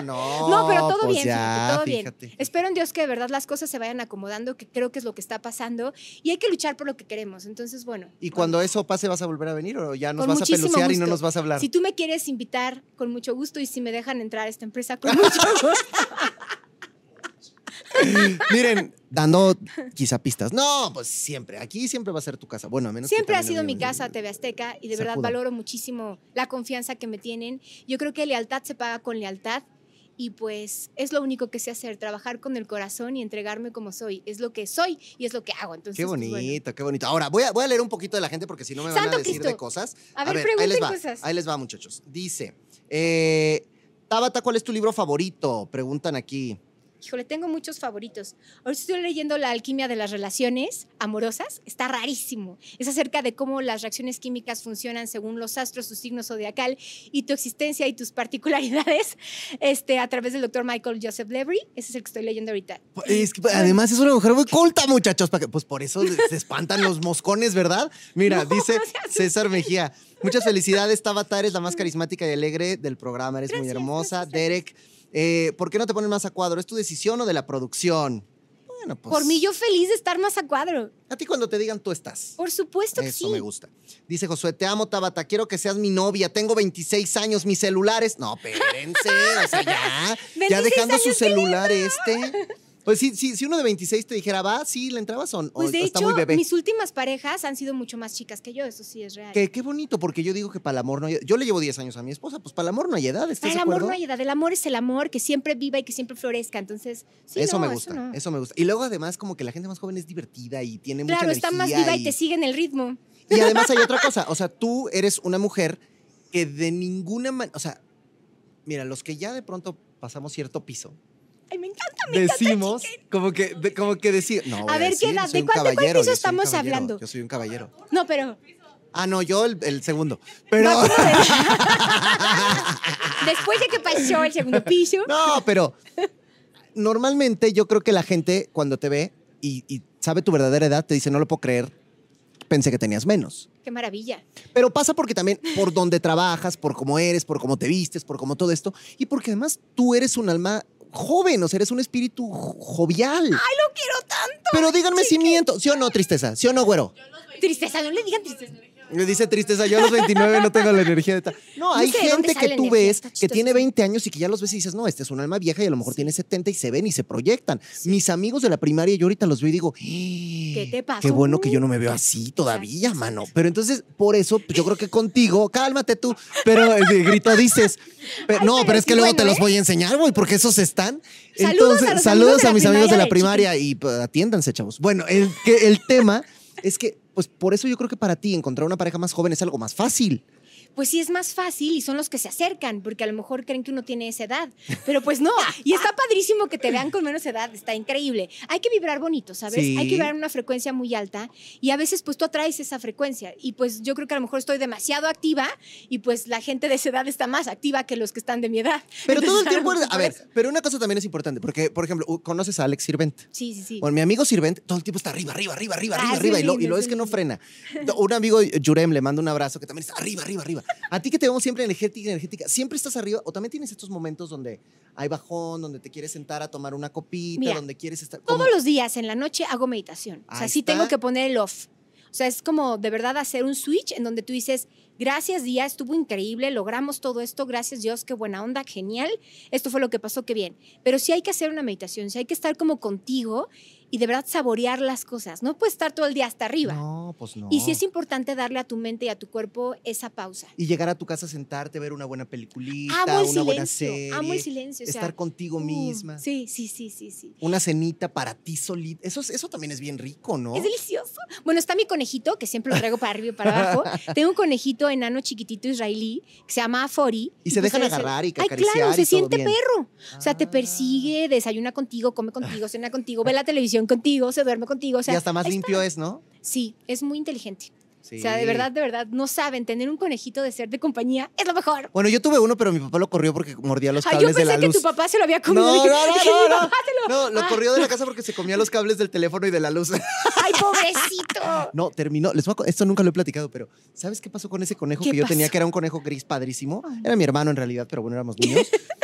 no. no, pero todo pues bien, todo bien. Espero en Dios que de verdad las cosas se vayan acomodando, que creo que es lo que está pasando. Y hay que luchar por lo que queremos. Entonces, bueno. ¿Y cuando eso pase, vas a volver a venir o ya nos vas a pelucear y no nos vas a hablar? Si tú me quieres invitar, con mucho gusto. Y si me dejan entrar a esta empresa, con mucho gusto. Miren, dando quizá pistas. No, pues siempre, aquí siempre va a ser tu casa. Bueno, a menos Siempre ha sido mi casa, TV Azteca, y de verdad valoro muchísimo la confianza que me tienen. Yo creo que lealtad se paga con lealtad. Y pues es lo único que sé hacer, trabajar con el corazón y entregarme como soy. Es lo que soy y es lo que hago. Entonces, qué pues, bonito, qué bonito. Ahora, voy a, voy a leer un poquito de la gente porque si no me van a decir de cosas. A ver, ahí les va, cosas. Ahí les va, muchachos. Dice, eh, Tabata, ¿cuál es tu libro favorito? Preguntan aquí. Híjole, tengo muchos favoritos. Ahora estoy leyendo La alquimia de las relaciones amorosas. Está rarísimo. Es acerca de cómo las reacciones químicas funcionan según los astros, tu signo zodiacal y tu existencia y tus particularidades este, a través del doctor Michael Joseph Levry. Ese es el que estoy leyendo ahorita. Es que, además es una mujer muy culta, muchachos. Pues por eso se espantan los moscones, ¿verdad? Mira, No, dice no. César Mejía. Muchas felicidades, Tabata. Eres la más carismática y alegre del programa. Eres muy hermosa. gracias, Derek, eh, ¿por qué no te ponen más a cuadro? ¿Es tu decisión o de la producción? Bueno, pues. Por mí yo feliz de estar más a cuadro. A ti cuando te digan tú estás. Por supuesto que Eso sí. me gusta. Dice Josué, te amo, Tabata. Quiero que seas mi novia. Tengo 26 años. Mis celulares. No, espérense. o sea, ya. ya 26 dejando su años, celular este. Pues sí, sí, si uno de 26 te dijera, va, sí, le entrabas o, Pues de está hecho, muy bebé. mis últimas parejas han sido mucho más chicas que yo, eso sí es real. Que qué bonito, porque yo digo que para el amor no hay Yo le llevo 10 años a mi esposa, pues para el amor no hay edad, ¿estás Para el amor acuerdo? no hay edad, el amor es el amor, que siempre viva y que siempre florezca, entonces, sí, eso no, me gusta, no. eso, me gusta. Y luego además como que la gente más joven es divertida y tiene mucha Claro, energía. está más viva y te sigue en el ritmo. Y además hay otra cosa, o sea, tú eres una mujer que de ninguna manera, o sea, mira, los que ya de pronto pasamos cierto piso, Ay, me encanta, me encanta. decimos, como que, de- como que decir, no, A ver, ¿qué edad? ¿De cuál- de cuál piso estamos hablando? Yo soy un caballero. No, pero Ah, no, yo el, el segundo. Pero, después de que pasó el segundo piso, no, pero normalmente yo creo que la gente cuando te ve y, y sabe tu verdadera edad te dice, no lo puedo creer, pensé que tenías menos. qué maravilla. Pero pasa porque también por donde trabajas, por cómo eres, por cómo te vistes, por cómo todo esto, y porque además tú eres un alma joven, o sea, eres un espíritu jo- jovial. Ay, lo quiero tanto. Pero díganme si miento, ¿sí o no, tristeza? ¿Sí o no, güero? Tristeza, no le digan tristeza. Me dice tristeza, yo a los 29 no tengo la energía de tal. No, No hay sé de dónde gente que tú ves que chistoso. tiene 20 años y que ya los ves y dices, no, este es un alma vieja y a lo mejor tiene 70 y se ven y se proyectan. Mis amigos de la primaria, yo ahorita los veo y digo, ¿qué te pasó? Qué bueno que yo no me veo así todavía, mano. Pero entonces, por eso, pues, yo creo que contigo, cálmate tú, pero eh, de grito dices, pero- Ay, no, pero pero es sí, que luego bueno, te los ¿eh? voy a enseñar, güey, porque esos están. Saludos Entonces, a saludos a mis amigos de la primaria y pues, atiéndanse, chavos. Bueno, el, que, el tema es que, pues por eso yo creo que para ti encontrar una pareja más joven es algo más fácil. Pues sí es más fácil y son los que se acercan, porque a lo mejor creen que uno tiene esa edad. Pero pues no. Y está padrísimo que te vean con menos edad, está increíble. Hay que vibrar bonito, ¿sabes? Sí. Hay que vibrar en una frecuencia muy alta y a veces pues tú atraes esa frecuencia. Y pues yo creo que a lo mejor estoy demasiado activa y pues la gente de esa edad está más activa que los que están de mi edad. Pero todo el tiempo, a ver, pero una cosa también es importante, porque, por ejemplo, conoces a Alex Sirvent. Sí, sí, sí. Bueno, mi amigo Sirvent todo el tiempo está arriba, arriba, arriba, arriba, Ah, arriba, arriba, y lo, y lo es que no frena. Un amigo, Jurem, le mando un abrazo, que también está arriba, arriba, arriba. A ti que te vemos siempre energética, energética, ¿siempre estás arriba o también tienes estos momentos donde hay bajón, donde te quieres sentar a tomar una copita, Mira, donde quieres estar... ¿cómo? Todos los días en la noche hago meditación. O sea, sí está. tengo que poner el off. O sea, es como de verdad hacer un switch en donde tú dices, gracias día, estuvo increíble, logramos todo esto, gracias Dios, qué buena onda, genial, esto fue lo que pasó, qué bien. Pero sí hay que hacer una meditación, sí hay que estar como contigo y de verdad saborear las cosas. No puedes estar todo el día hasta arriba. No, pues no. Y sí es importante darle a tu mente y a tu cuerpo esa pausa. Y llegar a tu casa, sentarte, ver una buena peliculita, Amo el una buena silencio, serie. amo el silencio. o sea, estar contigo mm, misma. Sí, sí, sí, sí, sí. Una cenita para ti solita. Eso, es- eso también es bien rico, ¿no? Es delicioso. Bueno, está mi conejito, que siempre lo traigo para arriba y para abajo. Tengo un conejito enano chiquitito israelí que se llama Afori. Y se dejan agarrar y Ay, acariciar claro, y se siente bien. perro. O sea, te Ah. persigue, desayuna contigo, come contigo, cena contigo, ve la televisión contigo, se duerme contigo. O sea, y hasta más limpio es, ¿no? Sí, es muy inteligente. Sí. O sea, de verdad, de verdad, no saben, tener un conejito de ser de compañía es lo mejor. Bueno, yo tuve uno, pero mi papá lo corrió porque mordía los yo cables de pensé la que luz. tu papá se lo había comido. No, no, no, dije, no, lo- No, lo Ah. corrió de la casa porque se comía los cables del teléfono y de la luz. Ay, pobrecito. No, terminó. Les voy a esto nunca lo he platicado, pero ¿sabes qué pasó con ese conejo ¿Qué que yo tenía que era un conejo gris padrísimo? Era mi hermano en realidad, pero bueno, éramos niños.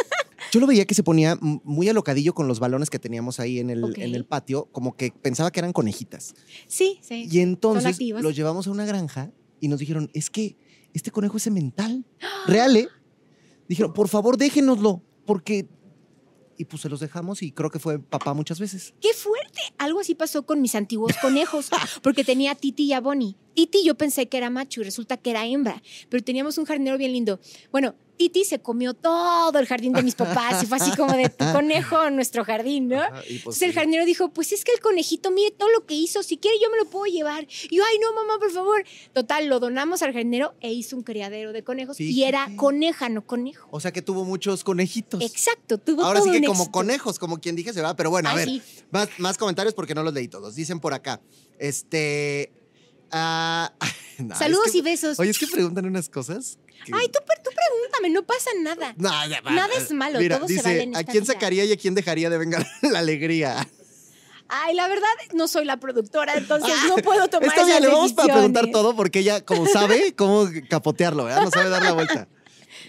Yo lo veía que se ponía muy alocadillo con los balones que teníamos ahí en el, en el patio, como que pensaba que eran conejitas. Sí, sí. Y entonces activos. lo llevamos a una granja y nos dijeron, es que este conejo es semental. Real, ¿eh? Dijeron, por favor, déjenoslo, porque... Y pues se los dejamos y creo que fue papá muchas veces. ¡Qué fuerte! Algo así pasó con mis antiguos conejos, porque tenía a Titi y a Bonnie. Titi yo pensé que era macho y resulta que era hembra, pero teníamos un jardinero bien lindo. Bueno, Titi se comió todo el jardín de mis papás y fue así como de tu conejo en nuestro jardín, ¿no? Ajá, pues Entonces el jardinero dijo, pues es que el conejito, mire todo lo que hizo, si quiere yo me lo puedo llevar. Y yo, ay no, mamá, por favor. Total, lo donamos al jardinero e hizo un criadero de conejos y era coneja, no conejo. O sea que tuvo muchos conejitos. Exacto, tuvo Ahora todo sí que como éxito. conejos, como quien dije, se va. Pero bueno, a Ay, ver, más, más comentarios porque no los leí todos. Dicen por acá, este... ah, no, es Saludos que- y besos. Oye, es que preguntan unas cosas. Que- Ay, tú, tú pregúntame, no pasa nada. No, ya va. Nada es malo, Mira, todo se dice, vale en ¿a esta quién vida". sacaría y a quién dejaría de vengar la alegría? Ay, la verdad, no soy la productora, entonces no puedo tomar Ah, Está bien, le vamos para preguntar todo porque ella, como sabe, cómo capotearlo, ¿verdad? No sabe dar la vuelta.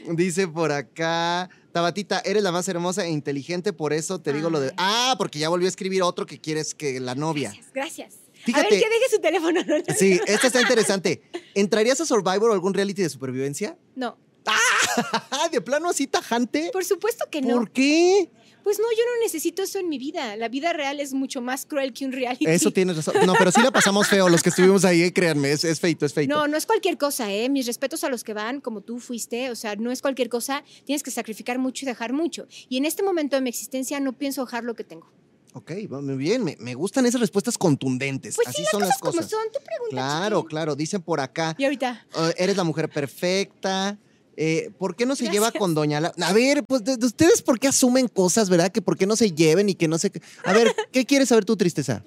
Dice por acá, Tabatita, eres la más hermosa e inteligente, por eso te digo lo de... Ah, porque ya volvió a escribir otro que quieres que la novia. Gracias, gracias. Fíjate. A ver, que deje su teléfono. No, no, Sí, esta está interesante. ¿Entrarías a Survivor o algún reality de supervivencia? no, Ah, de plano así tajante. por supuesto que no. ¿Por qué? Pues no, yo no necesito eso en mi vida. La vida real es mucho más cruel que un reality. Eso tienes razón. No, pero sí la pasamos feo los que estuvimos ahí, eh, créanme, es, es feito, es feito. No, no es cualquier cosa, ¿eh? Mis respetos a los que van, como tú fuiste. O sea, no es cualquier cosa. Tienes que sacrificar mucho y dejar mucho. Y en este momento de mi existencia no pienso dejar lo que tengo. Ok, muy bien. Me, me gustan esas respuestas contundentes. Pues Así sí, las son cosas, las como cosas. son. Tú pregunta, Claro, claro. Dicen por acá, Y ahorita, "Eh, eres la mujer perfecta. Eh, ¿Por qué no se lleva con Doña La... A ver, pues de, de ustedes, ¿por qué asumen cosas, verdad? Que por qué no se lleven y que no se... A ver, ¿qué quieres saber tu tristeza?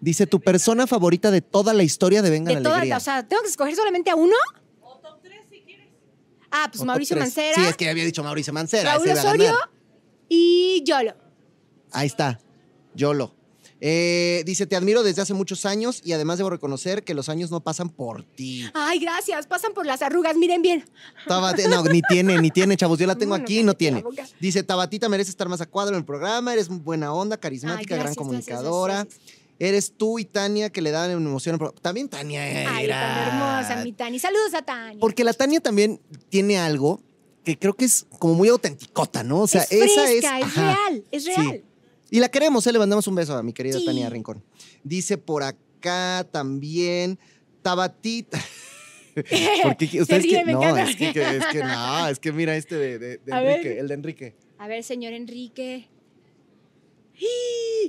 Dice, tu persona favorita de toda la historia de Venga de la Alegría. o sea, ¿tengo que escoger solamente a uno? Ah, pues O top Mauricio tres. Mancera, Sí, es que había dicho Mauricio Mancera. Raúl Osorio ganar. Y Yolo. Ahí está, Yolo. Eh, dice, te admiro desde hace muchos años y además debo reconocer que los años no pasan por ti. Ay, gracias. Pasan por las arrugas. Miren bien. Tabate- no, ni tiene, ni tiene, chavos. Yo la tengo No, no, aquí, no cállate la tiene. Dice, Tabatita merece estar más a cuadro en el programa, eres buena onda, carismática, Ay, gran comunicadora. gracias, gracias. Eres tú y Tania que le dan emoción al programa. También Tania era. Ay, tan hermosa, mi Tani. Saludos a Tani. Porque la Tania también tiene algo que creo que es como muy autenticota, ¿no? O sea, es esa es. fresca, es, ajá. real, es Sí. real. Y la queremos, ¿eh? le mandamos un beso a mi querida Sí. Tania Rincón. Dice por acá también Tabatita. ¿Por qué? Se ¿Ustedes ríe, me No, es que, que- es que no, es que mira este de, de- de A Enrique, ver. el de Enrique. A ver, señor Enrique.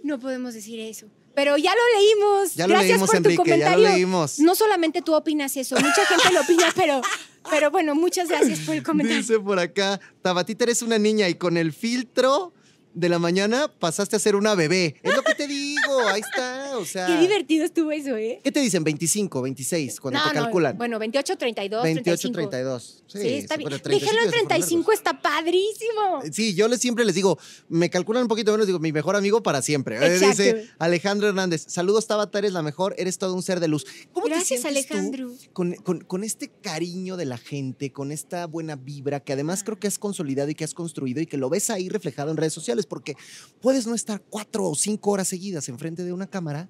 No podemos decir eso. Pero ya lo leímos. Ya lo Gracias leímos, por Enrique, tu ya lo comentario. leímos. No solamente tú opinas eso, mucha gente lo opina, pero, pero bueno, muchas gracias por el comentario. Dice por acá, Tabatita eres una niña y con el filtro de la mañana pasaste a ser una bebé. Es lo que te digo, ahí está, o sea. Qué divertido estuvo eso, ¿eh? ¿Qué te dicen? 25, 26, cuando No, te no, calculan. Bueno, 28, 32, 28, 35. 32. Sí, Sí, está bien. pero 35 Déjenlo en es por 35, está padrísimo. Sí, yo les, siempre les digo, me calculan un poquito menos, digo, mi mejor amigo para siempre. Eh, Exacto. Dice Alejandro Hernández, saludos Tabata, eres la mejor, eres todo un ser de luz. ¿Cómo te Gracias, tú Alejandro. con, con- con este cariño de la gente, con esta buena vibra que además creo que has consolidado y que has construido y que lo ves ahí reflejado en redes sociales? Porque puedes no estar cuatro o cinco horas seguidas enfrente de una cámara,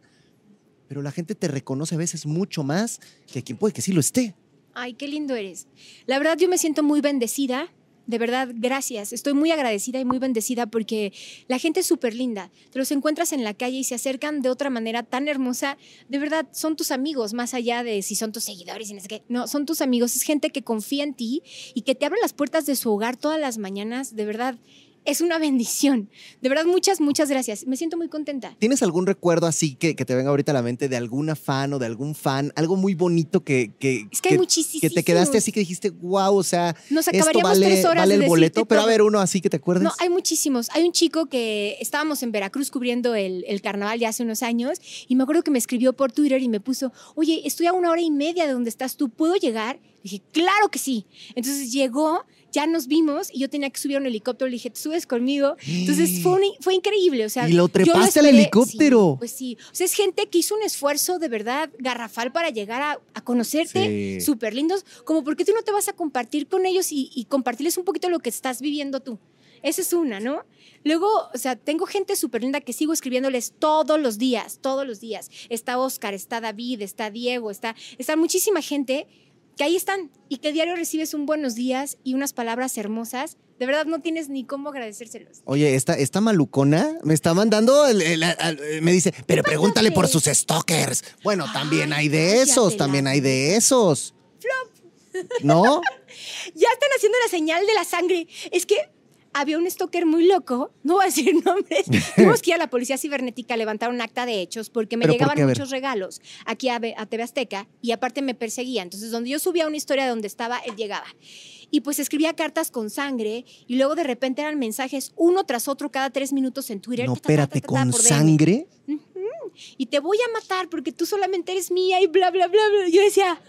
pero la gente te reconoce a veces mucho más que quien puede que sí lo esté. Ay, qué lindo eres. La verdad, yo me siento muy bendecida. De verdad, gracias. Estoy muy agradecida y muy bendecida porque la gente es súper linda. Te los encuentras en la calle y se acercan de otra manera tan hermosa. De verdad, son tus amigos, más allá de si son tus seguidores y no sé qué. No, son tus amigos. Es gente que confía en ti y que te abre las puertas de su hogar todas las mañanas. De verdad, es una bendición. De verdad, muchas, muchas gracias. Me siento muy contenta. ¿Tienes algún recuerdo así que, que te venga ahorita a la mente de alguna fan o de algún fan? Algo muy bonito que, que, Es que hay muchísimos. que te quedaste así que dijiste, wow, o sea, Nos esto acabaríamos vale, tres horas vale de el boleto, decirte pero a ver uno así que te acuerdes. No, hay muchísimos. Hay un chico que estábamos en Veracruz cubriendo el, el carnaval ya hace unos años y me acuerdo que me escribió por Twitter y me puso, oye, estoy a una hora y media de donde estás tú, ¿puedo llegar? Dije, claro que sí. Entonces llegó, ya nos vimos y yo tenía que subir a un helicóptero, le dije, ¿tú subes conmigo? Entonces fue, un- fue increíble, o sea... Y lo trepaste al helicóptero. Sí, pues sí, o sea, es gente que hizo un esfuerzo de verdad garrafal para llegar a, a conocerte, Sí. súper lindos, como por qué tú no te vas a compartir con ellos y, y compartirles un poquito lo que estás viviendo tú. Esa es una, ¿no? Luego, o sea, tengo gente súper linda que sigo escribiéndoles todos los días, todos los días. Está Oscar, está David, está Diego, está, está muchísima gente que ahí están y que diario recibes un buenos días y unas palabras hermosas. De verdad no tienes ni cómo agradecérselos. Oye, esta, esta malucona me está mandando, el- el- el- me dice, pero pregúntale por sus stalkers. Bueno, también hay de esos, también hay de esos. ¿No? Ya están haciendo la señal de la sangre. Es que había un stalker muy loco, no voy a decir nombres, tuvimos que ir a la policía cibernética a levantar un acta de hechos porque me ¿Pero por llegaban qué? Muchos regalos aquí a, a TV Azteca y aparte me perseguía. Entonces, donde yo subía una historia donde estaba, él llegaba. Y pues escribía cartas con sangre y luego de repente eran mensajes uno tras otro cada tres minutos en Twitter. No, espérate, con sangre. Y te voy a matar porque tú solamente eres mía y bla, bla, bla, bla. Yo decía,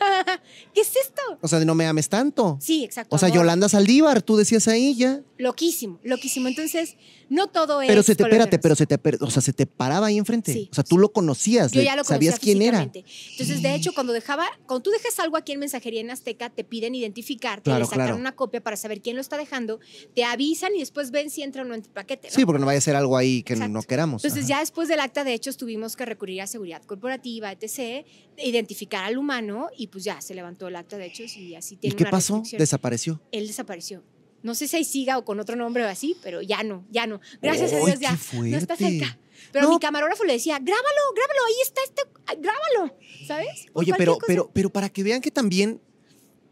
¿qué es esto? O sea, de no me ames tanto. Sí, exacto. O sea, amor. Yolanda Saldívar, tú decías ahí ya. Loquísimo, loquísimo. Entonces, no todo es. Pero se te, espérate, pero se te, o sea, se te paraba ahí enfrente. Sí, o sea, tú lo conocías, Yo ya lo conocía sabías quién era. Entonces, de hecho, cuando dejaba, cuando tú dejas algo aquí en mensajería en Azteca, te piden identificarte, Claro, le sacan claro. una copia para saber quién lo está dejando, te avisan y después ven si entra o no en tu paquete. ¿no? Sí, porque no vaya a ser algo ahí que Exacto. no queramos. Entonces, Ajá. ya después del acta de hechos tuvimos que recurrir a seguridad corporativa, etc., identificar al humano y pues ya se levantó el acta de hechos y así ¿Y tiene qué una pasó? Desapareció. Él desapareció. No sé si ahí siga o con otro nombre o así, pero ya no, ya no. Gracias a ¡Ay, Dios qué ya no está cerca. Pero No. mi camarógrafo le decía, grábalo, grábalo, ahí está este, grábalo, ¿sabes? Oye, pero, cosa. pero, pero para que vean que también,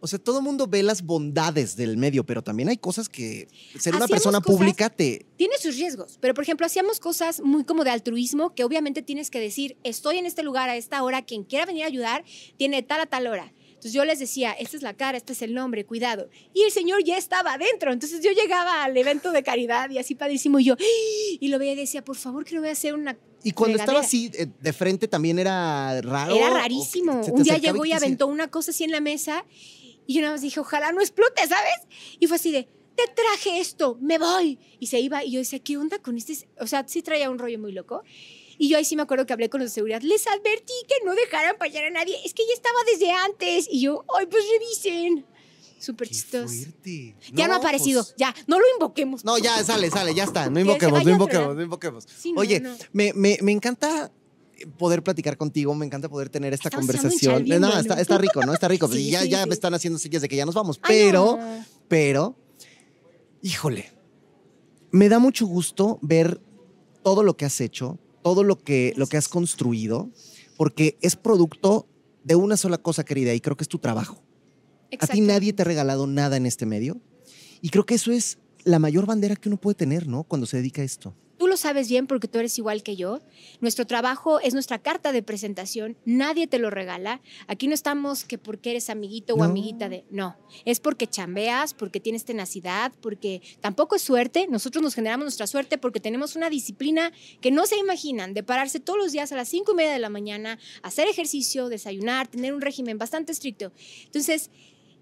o sea, todo mundo ve las bondades del medio, pero también hay cosas que ser una Hacíamos persona cosas- pública te. Tiene sus riesgos, pero por ejemplo, hacíamos cosas muy como de altruismo, que obviamente tienes que decir, estoy en este lugar a esta hora, quien quiera venir a ayudar, tiene tal a tal hora. Entonces yo les decía, esta es la cara, este es el nombre, cuidado. Y el señor ya estaba adentro. Entonces yo llegaba al evento de caridad y así padrísimo. Y yo, ¡ay! y lo veía y decía, por favor, que no voy a hacer una. Y cuando estaba fregadera". así eh, de frente también era raro. Era ¿O rarísimo. Un día llegó y decía, aventó una cosa así en la mesa y yo nada más dije, ojalá no explote, ¿sabes? Y fue así de, te traje esto, me voy. Y se iba y yo decía, ¿qué onda con este? O sea, sí traía un rollo muy loco. Y yo ahí sí me acuerdo que hablé con los de seguridad. Les advertí que no dejaran pasar a nadie. Es que ya estaba desde antes. Y yo, ay, pues revisen. Súper chistoso. fuerte. Ya no, ha aparecido. pues, Ya, no lo invoquemos. No, ya sale, sale, ya está. No invoquemos, no invoquemos, no invoquemos. Sí, no, Oye, no. Me, me, me encanta poder platicar contigo, me encanta poder tener esta Estamos conversación. bien no, bueno. está, está rico, ¿no? Está rico. Sí, ya sí, ya sí. me están haciendo sillas de que ya nos vamos. Ay, Pero, no. pero, híjole, me da mucho gusto ver todo lo que has hecho, todo lo que, lo que has construido, porque es producto de una sola cosa, querida, y creo que es tu trabajo. A ti nadie te ha regalado nada en este medio. Y creo que eso es la mayor bandera que uno puede tener, ¿no? Cuando se dedica a esto. Tú lo sabes bien porque tú eres igual que yo. Nuestro trabajo es nuestra carta de presentación. Nadie te lo regala. Aquí no estamos que porque eres amiguito o amiguita de... No, es porque chambeas, porque tienes tenacidad, porque tampoco es suerte. Nosotros nos generamos nuestra suerte porque tenemos una disciplina que no se imaginan de pararse todos los días a las cinco y media de la mañana, hacer ejercicio, desayunar, tener un régimen bastante estricto. Entonces,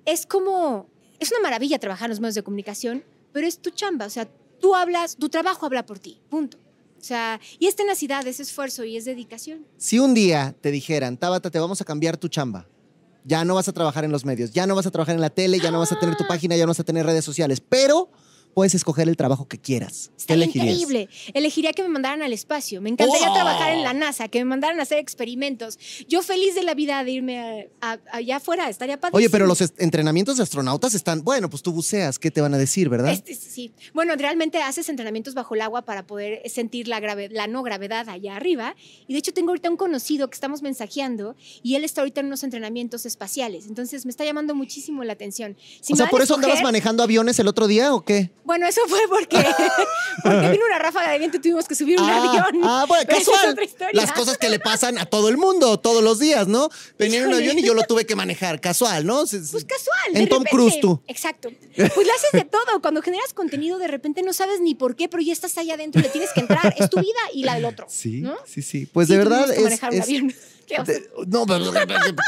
es como... Es una maravilla trabajar en los medios de comunicación, pero es tu chamba. O sea, tú hablas, tu trabajo habla por ti, punto. O sea, y es tenacidad, es esfuerzo y es dedicación. Si un día te dijeran, Tabata, te vamos a cambiar tu chamba, ya no vas a trabajar en los medios, ya no vas a trabajar en la tele, ya no vas a tener tu Ah. página, ya no vas a tener redes sociales, pero puedes escoger el trabajo que quieras. ¿Qué Estaría elegirías? increíble. Elegiría que me mandaran al espacio. Me encantaría ¡Oh! trabajar en la NASA, que me mandaran a hacer experimentos. Yo feliz de la vida de irme a- a- allá afuera, estaría padrísimo. Oye, pero los entrenamientos de astronautas están, bueno, pues tú buceas, ¿qué te van a decir, verdad? Este, sí. Bueno, realmente haces entrenamientos bajo el agua para poder sentir la, grave- la no gravedad allá arriba. Y de hecho tengo ahorita un conocido que estamos mensajeando y él está ahorita en unos entrenamientos espaciales. Entonces me está llamando muchísimo la atención. Si o sea, ¿por eso andabas manejando aviones el otro día o qué? Bueno, eso fue porque, porque vino una ráfaga de viento y tuvimos que subir un Ah, avión. ah, bueno, Pero esa es casual. otra historia. Las cosas que le pasan a todo el mundo todos los días, ¿no? Venía en un avión y yo lo tuve que manejar, casual, ¿no? Pues casual. de En Tom. Cruise tú. Exacto. Pues le haces de todo. Cuando generas contenido, de repente no sabes ni por qué, pero ya estás ahí adentro y le tienes que entrar. Es tu vida y la del otro. Sí, ¿no? sí, sí. Pues Sí, de verdad es, manejar un es- avión. Qué de- no, pero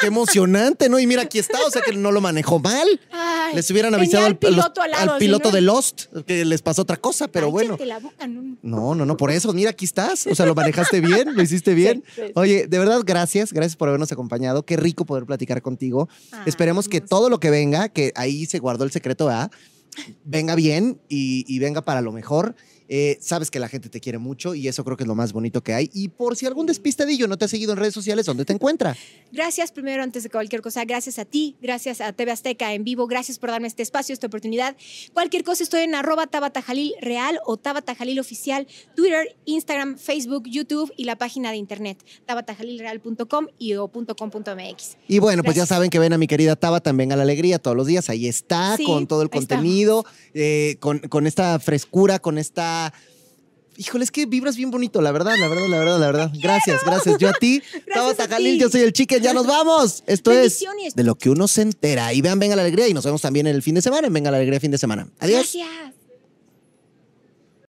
qué emocionante, ¿no? Y mira, aquí está, o sea que no lo manejó mal. Ay, Les hubieran avisado al piloto al lado, al piloto si no- de Lost que les pasó otra cosa, pero bueno. La boca, no. No, no, no, por eso, mira, aquí estás. O sea, lo manejaste bien, lo hiciste bien. Sí, sí. Oye, de verdad, gracias, gracias por habernos acompañado. Qué rico poder platicar contigo. Ay, Esperemos que todo lo que venga, que ahí se guardó el secreto, ¿verdad? Venga bien y, y venga para lo mejor. Eh, sabes que la gente te quiere mucho y eso creo que es lo más bonito que hay. Y por si algún despistadillo no te ha seguido en redes sociales, ¿dónde te encuentra? Gracias primero, antes de cualquier cosa, gracias a ti, gracias a TV Azteca en vivo, gracias por darme este espacio, esta oportunidad. Cualquier cosa estoy en arroba Tabata Jalil Real o Tabata Jalil Oficial, Twitter, Instagram, Facebook, YouTube y la página de internet, tabatajalilreal.com y o .com.mx. Y bueno, pues ya saben que ven a mi querida Taba también a la alegría todos los días. Ahí está, Sí, con todo el contenido, eh, con, con esta frescura, con esta. Híjole, es que vibras bien bonito, la verdad, la verdad, la verdad, la verdad. Gracias, gracias. Yo a ti, Tabata a Jalil, yo soy el chicken, ya nos vamos. Esto es de lo que uno se entera. Y vean, venga la alegría y nos vemos también el fin de semana en Venga la alegría fin de semana. Adiós. Gracias.